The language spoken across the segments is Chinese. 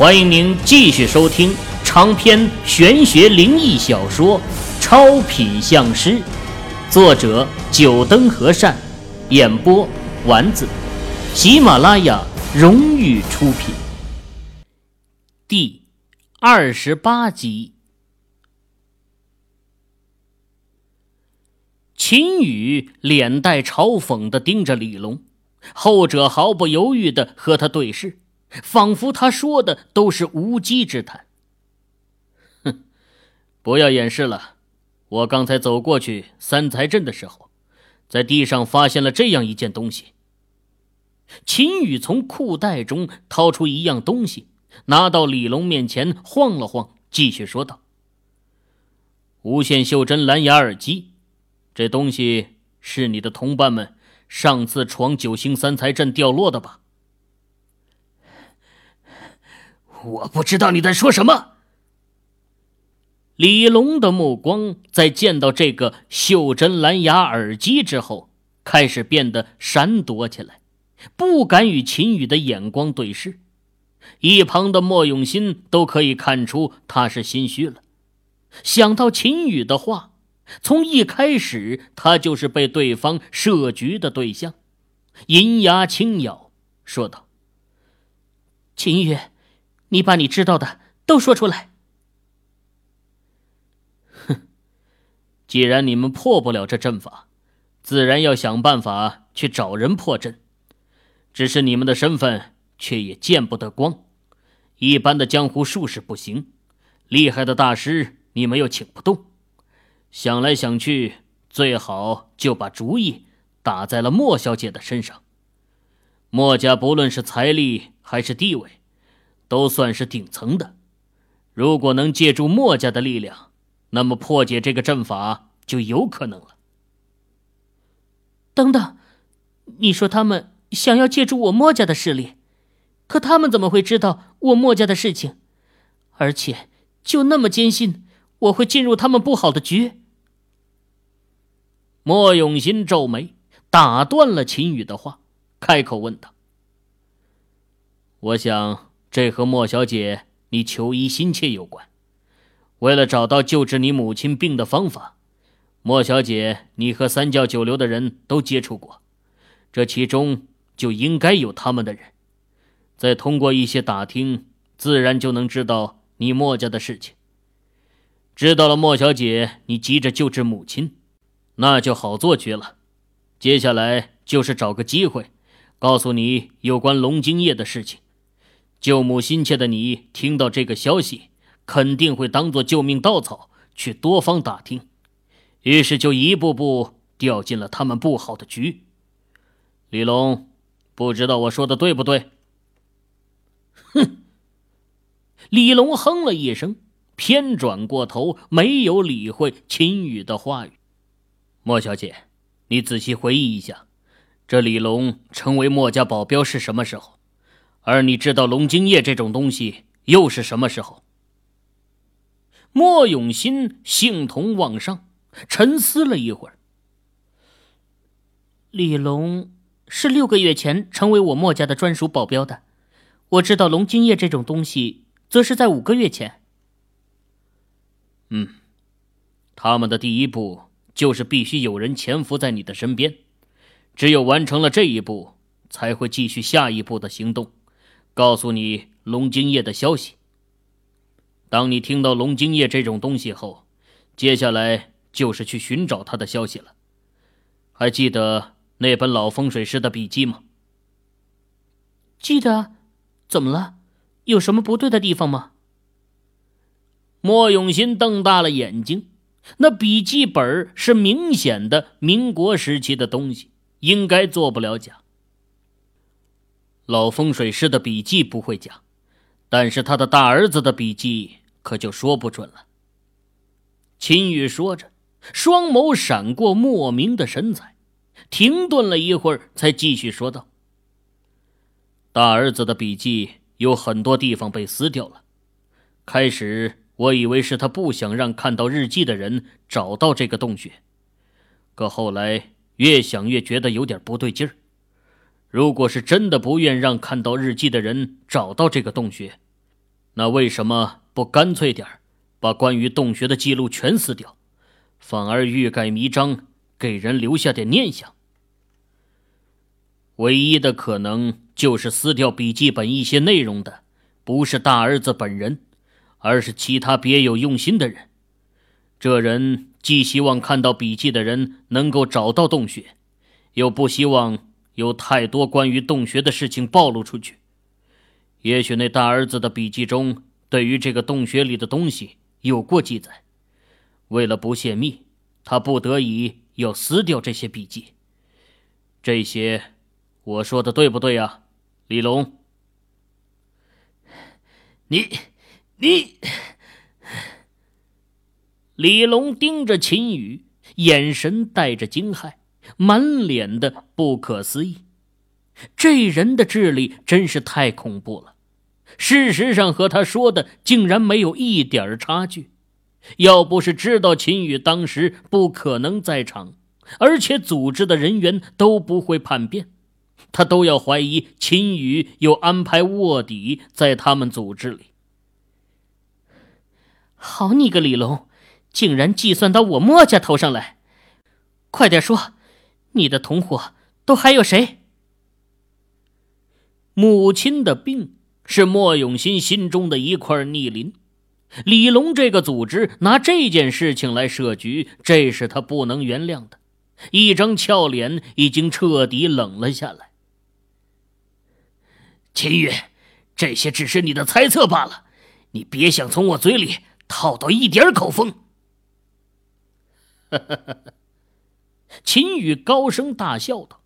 欢迎您继续收听长篇玄学灵异小说《超品相师》，作者：九灯和善，演播：丸子，喜马拉雅荣誉出品。第二十八集，秦羽脸带嘲讽的盯着李龙，后者毫不犹豫的和他对视。仿佛他说的都是无稽之谈。哼，不要掩饰了，我刚才走过去三才镇的时候，在地上发现了这样一件东西。秦宇从裤袋中掏出一样东西，拿到李龙面前晃了晃，继续说道：“无线袖珍蓝牙耳机，这东西是你的同伴们上次闯九星三才镇掉落的吧？”我不知道你在说什么。李龙的目光在见到这个袖珍蓝牙耳机之后，开始变得闪躲起来，不敢与秦宇的眼光对视。一旁的莫永新都可以看出他是心虚了。想到秦宇的话，从一开始他就是被对方设局的对象，银牙轻咬，说道：“秦羽。”你把你知道的都说出来。哼，既然你们破不了这阵法，自然要想办法去找人破阵。只是你们的身份却也见不得光，一般的江湖术士不行，厉害的大师你们又请不动。想来想去，最好就把主意打在了莫小姐的身上。莫家不论是财力还是地位。都算是顶层的，如果能借助墨家的力量，那么破解这个阵法就有可能了。等等，你说他们想要借助我墨家的势力，可他们怎么会知道我墨家的事情？而且就那么坚信我会进入他们不好的局？莫永新皱眉，打断了秦羽的话，开口问道：“我想。”这和莫小姐你求医心切有关。为了找到救治你母亲病的方法，莫小姐你和三教九流的人都接触过，这其中就应该有他们的人。再通过一些打听，自然就能知道你莫家的事情。知道了莫小姐你急着救治母亲，那就好做绝了。接下来就是找个机会，告诉你有关龙精液的事情。救母心切的你，听到这个消息，肯定会当做救命稻草去多方打听，于是就一步步掉进了他们不好的局。李龙，不知道我说的对不对？哼！李龙哼了一声，偏转过头，没有理会秦羽的话语。莫小姐，你仔细回忆一下，这李龙成为莫家保镖是什么时候？而你知道龙精液这种东西又是什么时候？莫永新兴同望上，沉思了一会儿。李龙是六个月前成为我莫家的专属保镖的，我知道龙精液这种东西，则是在五个月前。嗯，他们的第一步就是必须有人潜伏在你的身边，只有完成了这一步，才会继续下一步的行动。告诉你龙精液的消息。当你听到龙精液这种东西后，接下来就是去寻找他的消息了。还记得那本老风水师的笔记吗？记得。怎么了？有什么不对的地方吗？莫永新瞪大了眼睛。那笔记本是明显的民国时期的东西，应该做不了假。老风水师的笔记不会假，但是他的大儿子的笔记可就说不准了。秦羽说着，双眸闪过莫名的神采，停顿了一会儿，才继续说道：“大儿子的笔记有很多地方被撕掉了。开始我以为是他不想让看到日记的人找到这个洞穴，可后来越想越觉得有点不对劲儿。”如果是真的不愿让看到日记的人找到这个洞穴，那为什么不干脆点把关于洞穴的记录全撕掉，反而欲盖弥彰，给人留下点念想？唯一的可能就是撕掉笔记本一些内容的，不是大儿子本人，而是其他别有用心的人。这人既希望看到笔记的人能够找到洞穴，又不希望有太多关于洞穴的事情暴露出去。也许那大儿子的笔记中对于这个洞穴里的东西有过记载，为了不泄密，他不得已要撕掉这些笔记。这些，我说的对不对呀，李龙？你，你。李龙盯着秦宇，眼神带着惊骇，满脸的不可思议。这人的智力真是太恐怖了，事实上和他说的竟然没有一点差距。要不是知道秦宇当时不可能在场，而且组织的人员都不会叛变，他都要怀疑秦宇有安排卧底在他们组织里。好你个李龙！竟然计算到我墨家头上来！快点说，你的同伙都还有谁？母亲的病是莫永新心中的一块逆鳞，李龙这个组织拿这件事情来设局，这是他不能原谅的。一张俏脸已经彻底冷了下来。秦宇，这些只是你的猜测罢了，你别想从我嘴里套到一点口风。哈哈哈！秦宇高声大笑道，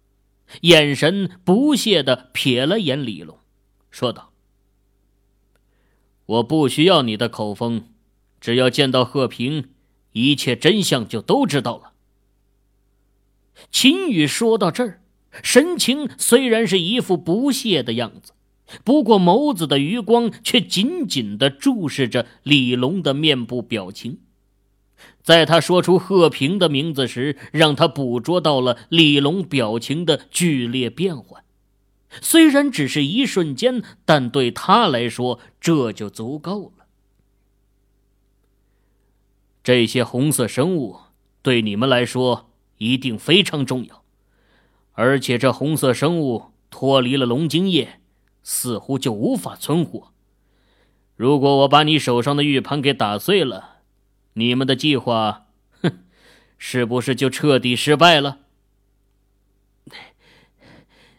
眼神不屑的瞥了眼李龙，说道：“我不需要你的口风，只要见到贺平，一切真相就都知道了。”秦宇说到这儿，神情虽然是一副不屑的样子，不过眸子的余光却紧紧的注视着李龙的面部表情。在他说出贺平的名字时，让他捕捉到了李龙表情的剧烈变换。虽然只是一瞬间，但对他来说这就足够了。这些红色生物对你们来说一定非常重要，而且这红色生物脱离了龙精液，似乎就无法存活。如果我把你手上的玉盘给打碎了，你们的计划，哼，是不是就彻底失败了？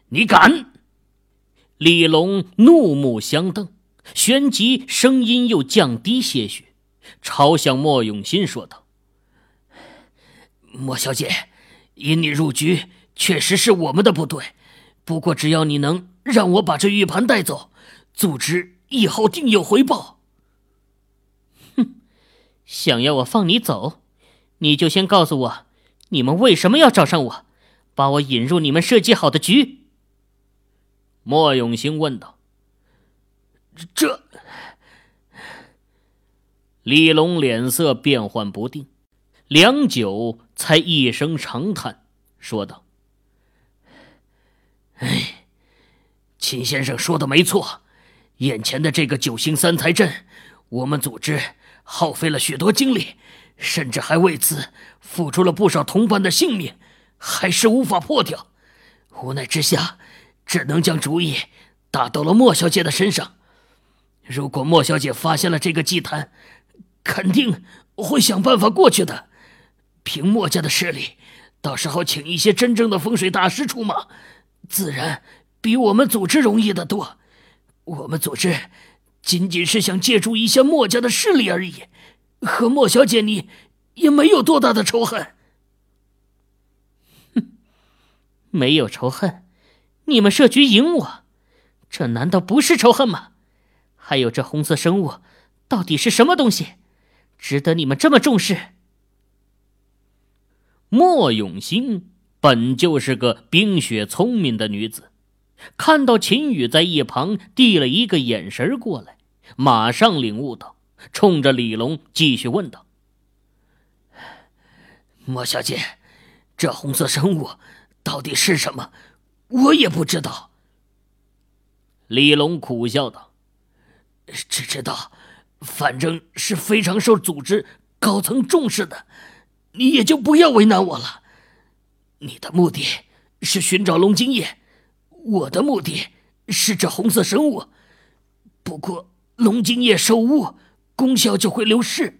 你敢！李龙怒目相瞪，旋即声音又降低些许，朝向莫永新说道：“莫小姐，引你入局确实是我们的不对，不过只要你能让我把这玉盘带走，组织以后定有回报。”想要我放你走，你就先告诉我，你们为什么要找上我，把我引入你们设计好的局？莫永兴问道。这……李龙脸色变幻不定，良久才一声长叹，说道：“哎，秦先生说的没错，眼前的这个九星三才阵，我们组织……”耗费了许多精力，甚至还为此付出了不少同伴的性命，还是无法破掉。无奈之下，只能将主意打到了莫小姐的身上。如果莫小姐发现了这个祭坛，肯定会想办法过去的。凭莫家的势力，到时候请一些真正的风水大师出马，自然比我们组织容易得多。我们组织。仅仅是想借助一下墨家的势力而已，和莫小姐你也没有多大的仇恨。哼，没有仇恨，你们设局赢我，这难道不是仇恨吗？还有这红色生物，到底是什么东西，值得你们这么重视？莫永兴本就是个冰雪聪明的女子，看到秦宇在一旁递了一个眼神过来。马上领悟到，冲着李龙继续问道：“莫小姐，这红色生物到底是什么？我也不知道。”李龙苦笑道：“只知道，反正是非常受组织高层重视的，你也就不要为难我了。你的目的是寻找龙精液，我的目的是这红色生物。不过龙精液受污，功效就会流失，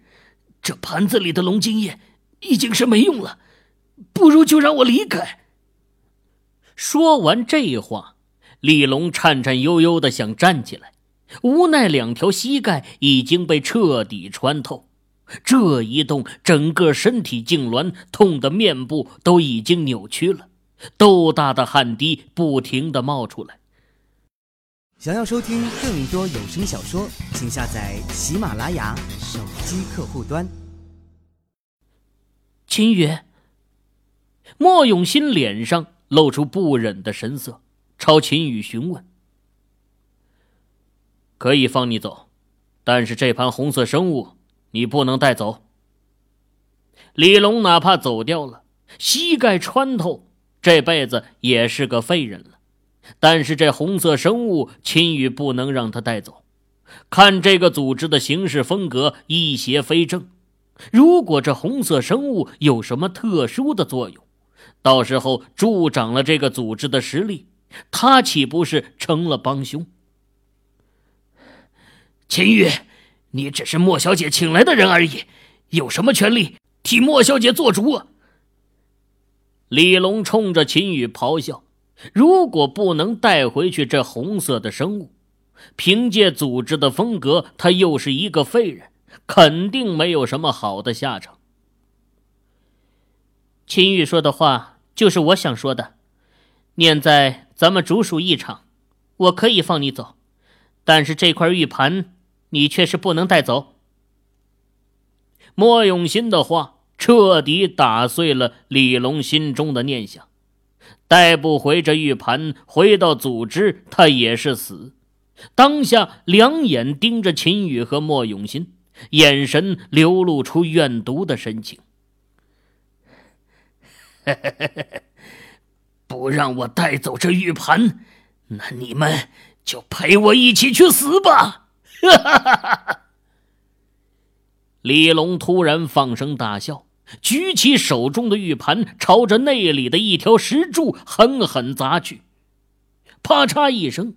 这盘子里的龙精液已经是没用了，不如就让我离开。说完这话，李龙颤颤悠悠的想站起来，无奈两条膝盖已经被彻底穿透，这一动，整个身体痉挛，痛得面部都已经扭曲了，豆大的汗滴不停的冒出来。想要收听更多有声小说，请下载喜马拉雅手机客户端。秦宇，莫永新脸上。露出不忍的神色，朝秦宇询问：“可以放你走，但是这盘红色生物你不能带走。”李龙哪怕走掉了，膝盖穿透，这辈子也是个废人了。但是这红色生物，秦宇不能让他带走。看这个组织的行事风格，一邪非正。如果这红色生物有什么特殊的作用，到时候助长了这个组织的实力，他岂不是成了帮凶？秦宇，你只是莫小姐请来的人而已，有什么权利替莫小姐做主？李龙冲着秦宇咆哮：“如果不能带回去这红色的生物，凭借组织的风格，他又是一个废人，肯定没有什么好的下场。”秦宇说的话就是我想说的，念在咱们主属一场，我可以放你走，但是这块玉盘你却是不能带走。莫永新的话彻底打碎了李龙心中的念想，带不回这玉盘，回到组织他也是死。当下两眼盯着秦宇和莫永新，眼神流露出怨毒的神情。不让我带走这玉盘，那你们就陪我一起去死吧！李龙突然放声大笑，举起手中的玉盘，朝着内里的一条石柱狠狠砸去。啪嚓一声，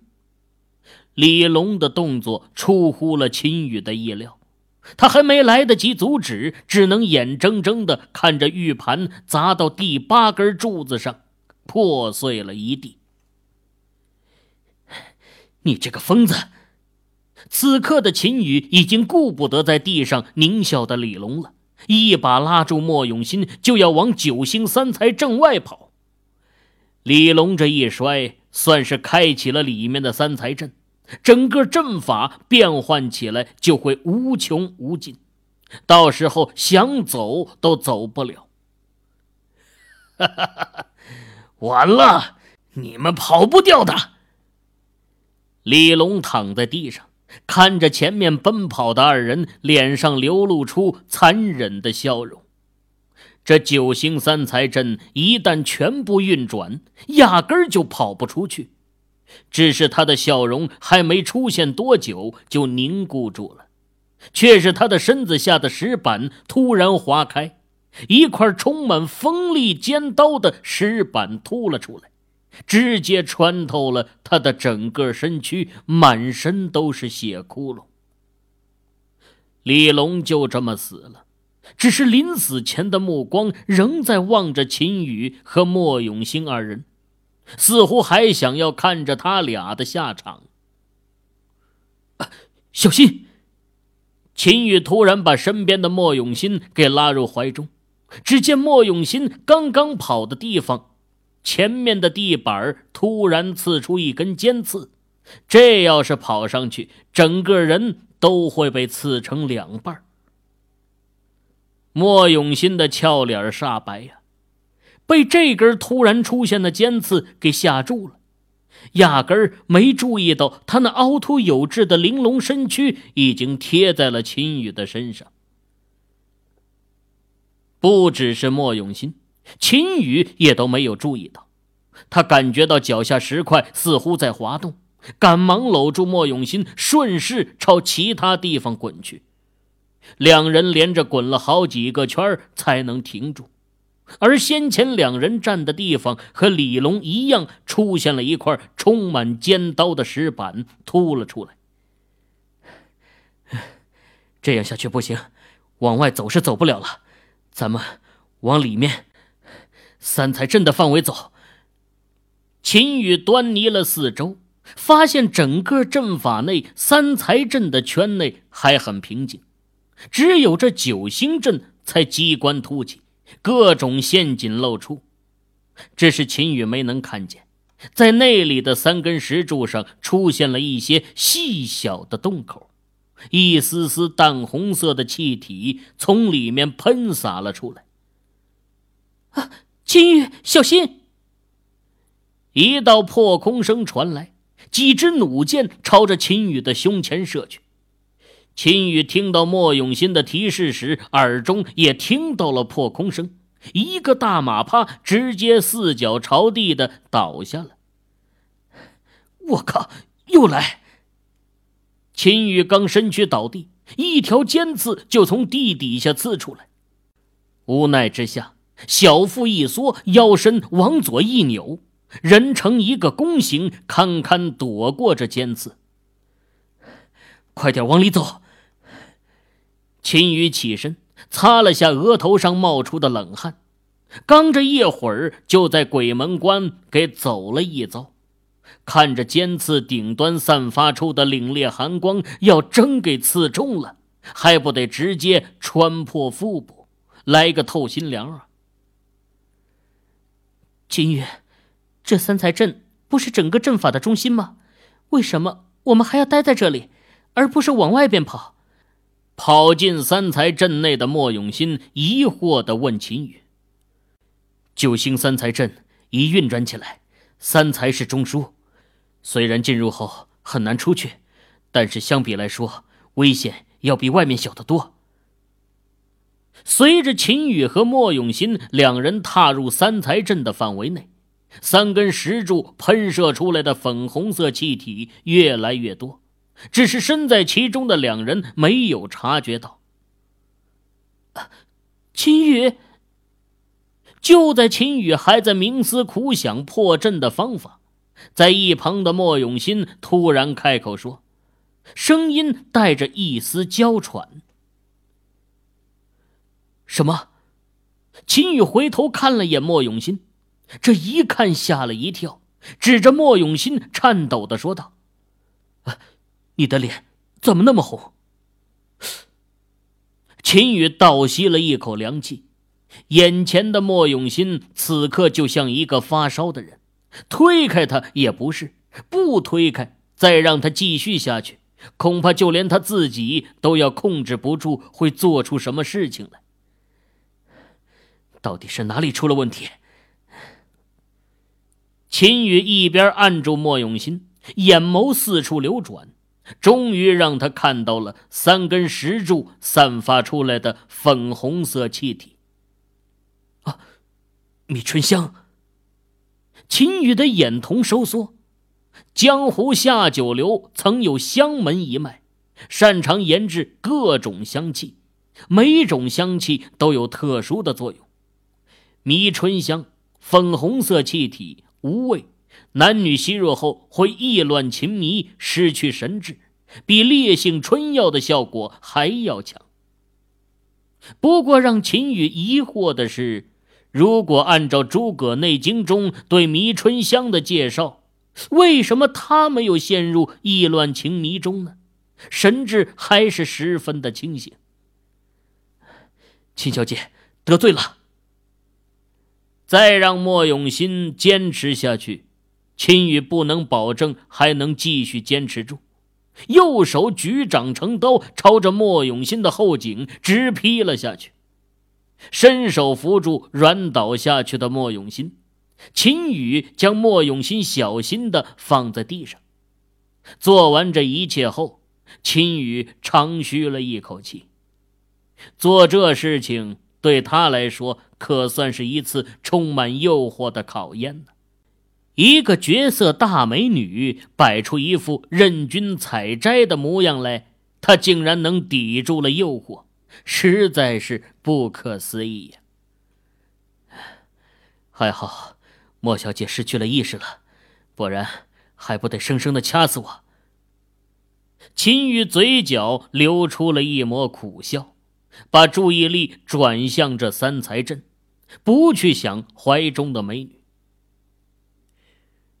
李龙的动作出乎了秦羽的意料。他还没来得及阻止，只能眼睁睁的看着玉盘砸到第八根柱子上，破碎了一地。你这个疯子！此刻的秦羽已经顾不得在地上狞笑的李龙了，一把拉住莫永新，就要往九星三才阵外跑。李龙这一摔，算是开启了里面的三才阵。整个阵法变换起来就会无穷无尽，到时候想走都走不了。哈哈哈！完了，你们跑不掉的。李龙躺在地上，看着前面奔跑的二人，脸上流露出残忍的笑容。这九星三才阵一旦全部运转，压根儿就跑不出去。只是他的笑容还没出现多久，就凝固住了。却是他的身子下的石板突然划开，一块充满锋利尖刀的石板凸了出来，直接穿透了他的整个身躯，满身都是血窟窿。李龙就这么死了，只是临死前的目光仍在望着秦羽和莫永兴二人。似乎还想要看着他俩的下场。小心！秦宇突然把身边的莫永新给拉入怀中。只见莫永新刚刚跑的地方，前面的地板突然刺出一根尖刺，这要是跑上去，整个人都会被刺成两半。莫永新的俏脸煞白呀。被这根突然出现的尖刺给吓住了，压根儿没注意到他那凹凸有致的玲珑身躯已经贴在了秦羽的身上。不只是莫永新，秦羽也都没有注意到，他感觉到脚下石块似乎在滑动，赶忙搂住莫永新，顺势朝其他地方滚去。两人连着滚了好几个圈才能停住。而先前两人站的地方和李龙一样，出现了一块充满尖刀的石板，凸了出来。这样下去不行，往外走是走不了了。咱们往里面三才镇的范围走。秦羽端倪了四周，发现整个阵法内三才镇的圈内还很平静，只有这九星阵才机关突起。各种陷阱露出，只是秦羽没能看见，在内里的三根石柱上出现了一些细小的洞口，一丝丝淡红色的气体从里面喷洒了出来。啊，秦羽，小心！一道破空声传来，几支弩箭朝着秦羽的胸前射去。秦羽听到莫永新的提示时，耳中也听到了破空声，一个大马趴直接四脚朝地的倒下了。我靠！又来！秦羽刚身躯倒地，一条尖刺就从地底下刺出来。无奈之下，小腹一缩，腰身往左一扭，人成一个弓形，堪堪躲过这尖刺。快点往里走！秦羽起身，擦了下额头上冒出的冷汗，刚这一会儿，就在鬼门关给走了一遭。看着尖刺顶端散发出的凛冽寒光，要真给刺中了，还不得直接穿破腹部，来个透心凉啊！秦羽，这三才阵不是整个阵法的中心吗？为什么我们还要待在这里，而不是往外边跑？跑进三才阵内的莫永新疑惑地问秦羽：“九星三才阵已运转起来，三才是中枢，虽然进入后很难出去，但是相比来说，危险要比外面小得多。”随着秦羽和莫永新两人踏入三才阵的范围内，三根石柱喷射出来的粉红色气体越来越多。只是身在其中的两人没有察觉到。秦羽，就在秦羽还在冥思苦想破阵的方法，在一旁的莫永新突然开口说，声音带着一丝娇喘：“什么？”秦宇回头看了眼莫永新，这一看吓了一跳，指着莫永新颤抖的说道。啊你的脸怎么那么红？秦宇倒吸了一口凉气，眼前的莫永新此刻就像一个发烧的人，推开他也不是，不推开再让他继续下去，恐怕就连他自己都要控制不住，会做出什么事情来。到底是哪里出了问题？秦羽一边按住莫永新，眼眸四处流转。终于让他看到了三根石柱散发出来的粉红色气体。啊，米春香。秦羽的眼瞳收缩。江湖下九流曾有香门一脉，擅长研制各种香气，每种香气都有特殊的作用。迷春香，粉红色气体，无味。男女吸入后会意乱情迷、失去神智，比烈性春药的效果还要强。不过，让秦羽疑惑的是，如果按照《诸葛内经》中对迷春香的介绍，为什么他没有陷入意乱情迷中呢？神智还是十分的清醒。秦小姐得罪了，再让莫永新坚持下去。秦宇不能保证还能继续坚持住，右手举掌成刀，朝着莫永新的后颈直劈了下去。伸手扶住软倒下去的莫永新，秦宇将莫永新小心的放在地上。做完这一切后，秦宇长吁了一口气。做这事情对他来说，可算是一次充满诱惑的考验呢。一个绝色大美女摆出一副任君采摘的模样来，她竟然能抵住了诱惑，实在是不可思议呀！还好，莫小姐失去了意识了，不然还不得生生的掐死我。秦羽嘴角流出了一抹苦笑，把注意力转向这三才阵，不去想怀中的美女。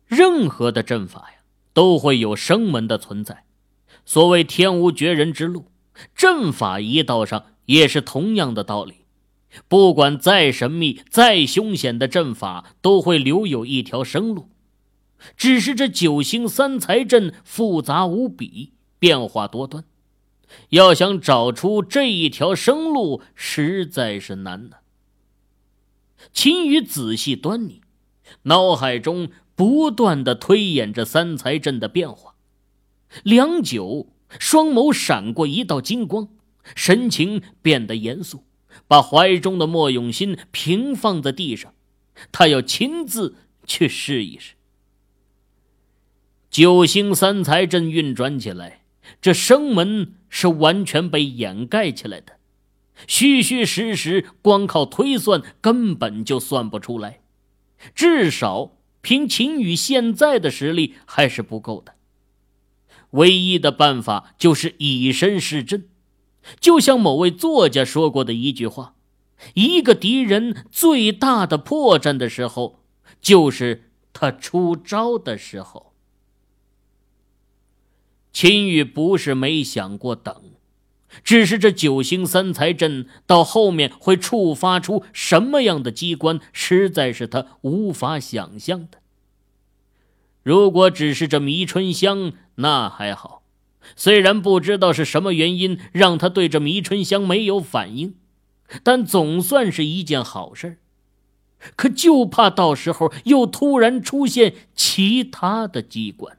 任何的阵法呀，都会有生门的存在。所谓天无绝人之路，阵法一道上也是同样的道理。不管再神秘、再凶险的阵法，都会留有一条生路。只是这九星三才阵复杂无比，变化多端，要想找出这一条生路，实在是难呐。秦羽仔细端倪，脑海中。不断的推演着三才阵的变化，良久，双眸闪过一道金光，神情变得严肃，把怀中的莫永新平放在地上，他要亲自去试一试。九星三才阵运转起来，这生门是完全被掩盖起来的，虚虚实实，光靠推算根本就算不出来，至少。凭秦羽现在的实力还是不够的，唯一的办法就是以身试阵。就像某位作家说过的一句话：“一个敌人最大的破绽的时候，就是他出招的时候。”秦羽不是没想过等。只是这九星三才阵到后面会触发出什么样的机关，实在是他无法想象的。如果只是这迷春香，那还好，虽然不知道是什么原因让他对这迷春香没有反应，但总算是一件好事。可就怕到时候又突然出现其他的机关。